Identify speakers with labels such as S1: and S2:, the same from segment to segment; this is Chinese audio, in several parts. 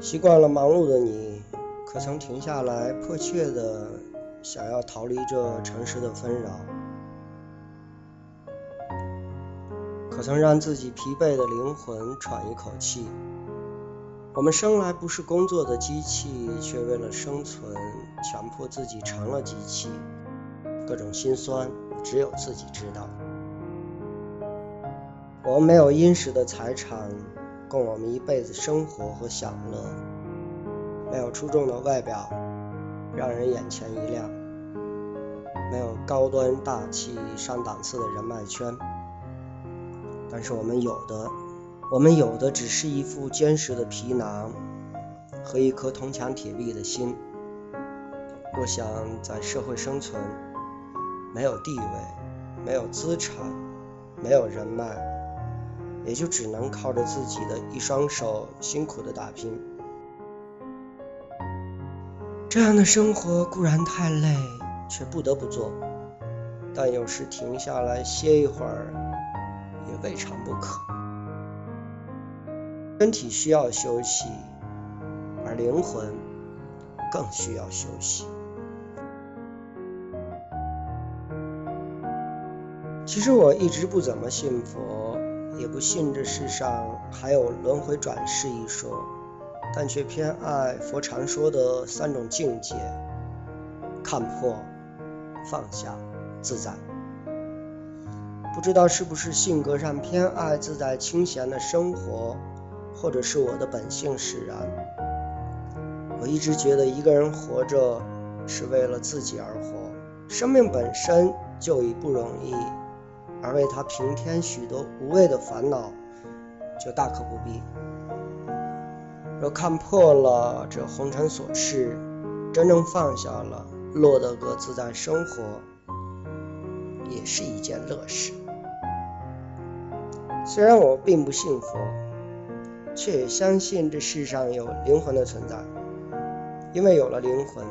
S1: 习惯了忙碌的你，可曾停下来，迫切的想要逃离这城市的纷扰？可曾让自己疲惫的灵魂喘一口气？我们生来不是工作的机器，却为了生存，强迫自己成了机器。各种心酸，只有自己知道。我们没有殷实的财产，供我们一辈子生活和享乐；没有出众的外表，让人眼前一亮；没有高端大气上档次的人脉圈。但是我们有的，我们有的只是一副坚实的皮囊和一颗铜墙铁壁的心。若想在社会生存，没有地位，没有资产，没有人脉，也就只能靠着自己的一双手辛苦的打拼。这样的生活固然太累，却不得不做。但有时停下来歇一会儿。也未尝不可。身体需要休息，而灵魂更需要休息。其实我一直不怎么信佛，也不信这世上还有轮回转世一说，但却偏爱佛常说的三种境界：看破、放下、自在。不知道是不是性格上偏爱自在清闲的生活，或者是我的本性使然。我一直觉得一个人活着是为了自己而活，生命本身就已不容易，而为他平添许多无谓的烦恼，就大可不必。若看破了这红尘琐事，真正放下了，落得个自在生活，也是一件乐事。虽然我并不信佛，却也相信这世上有灵魂的存在。因为有了灵魂，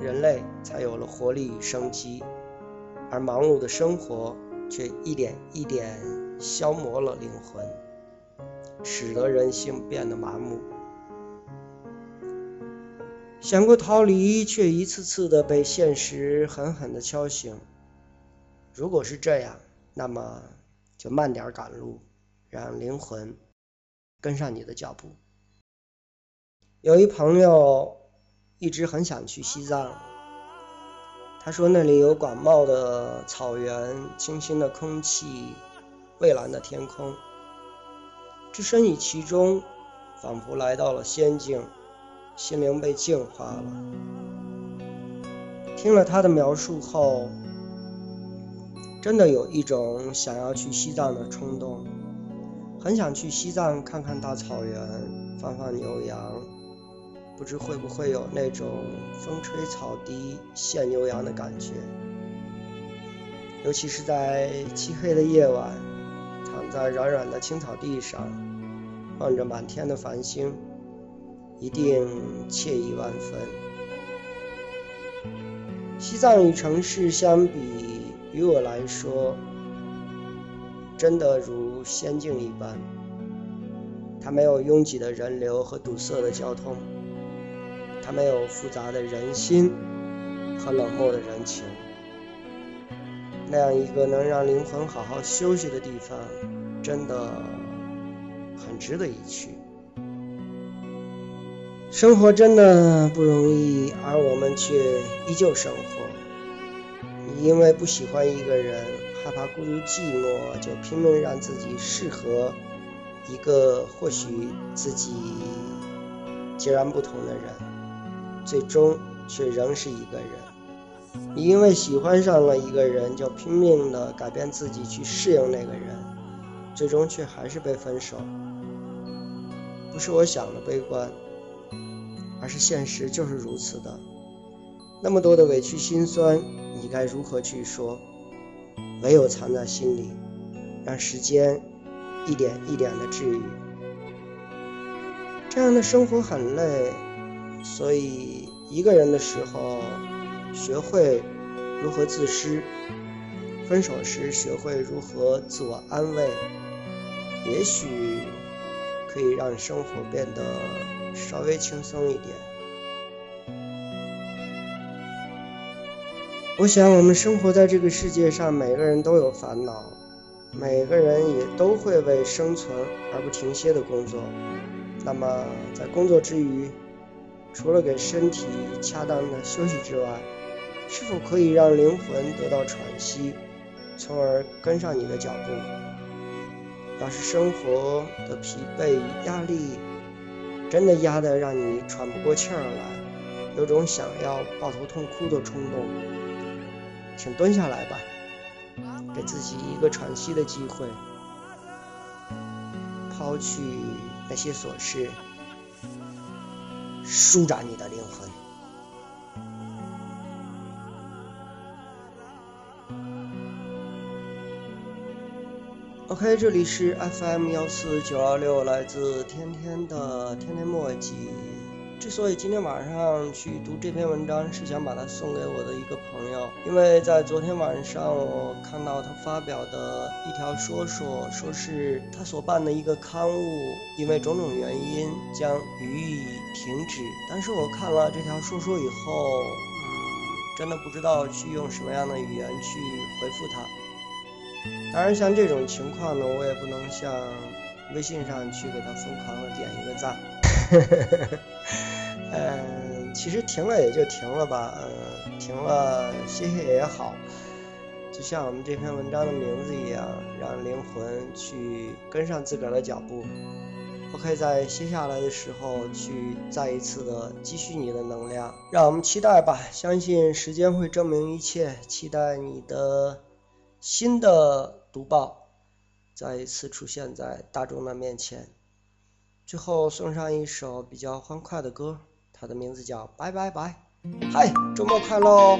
S1: 人类才有了活力与生机，而忙碌的生活却一点一点消磨了灵魂，使得人性变得麻木。想过逃离，却一次次的被现实狠狠的敲醒。如果是这样，那么……就慢点赶路，让灵魂跟上你的脚步。有一朋友一直很想去西藏，他说那里有广袤的草原、清新的空气、蔚蓝的天空，置身于其中，仿佛来到了仙境，心灵被净化了。听了他的描述后。真的有一种想要去西藏的冲动，很想去西藏看看大草原，放放牛羊，不知会不会有那种风吹草低见牛羊的感觉。尤其是在漆黑的夜晚，躺在软软的青草地上，望着满天的繁星，一定惬意万分。西藏与城市相比。于我来说，真的如仙境一般。它没有拥挤的人流和堵塞的交通，它没有复杂的人心和冷漠的人情。那样一个能让灵魂好好休息的地方，真的很值得一去。生活真的不容易，而我们却依旧生活。因为不喜欢一个人，害怕孤独寂寞，就拼命让自己适合一个或许自己截然不同的人，最终却仍是一个人。你因为喜欢上了一个人，就拼命的改变自己去适应那个人，最终却还是被分手。不是我想的悲观，而是现实就是如此的。那么多的委屈心酸。你该如何去说？唯有藏在心里，让时间一点一点的治愈。这样的生活很累，所以一个人的时候，学会如何自私；分手时，学会如何自我安慰。也许可以让生活变得
S2: 稍微轻松一点。我想，我们生活在这个世界上，每个人都有烦恼，每个人也都会为生存而不停歇的工作。那么，在工作之余，除了给身体恰当的休息之外，是否可以让灵魂得到喘息，从而跟上你的脚步？要是生活的疲惫与压力真的压得让你喘不过气儿来，有种想要抱头痛哭的冲动，请蹲下来吧，给自己一个喘息的机会，抛去那些琐事，舒展你的灵魂。OK，这里是 FM 幺四九二六，来自天天的天天墨迹。之所以今天晚上去读这篇文章，是想把它送给我的一个朋友，因为在昨天晚上我看到他发表的一条说说，说是他所办的一个刊物因为种种原因将予以停止。但是我看了这条说说以后，嗯，真的不知道去用什么样的语言去回复他。当然，像这种情况呢，我也不能像微信上去给他疯狂的点一个赞。呵呵呵嗯，其实停了也就停了吧，嗯，停了歇歇也好。就像我们这篇文章的名字一样，让灵魂去跟上自个儿的脚步。OK，在歇下来的时候去再一次的积蓄你的能量。让我们期待吧，相信时间会证明一切。期待你的新的。读报再一次出现在大众的面前。最后送上一首比较欢快的歌，它的名字叫《拜拜拜》。嗨，周末快乐哦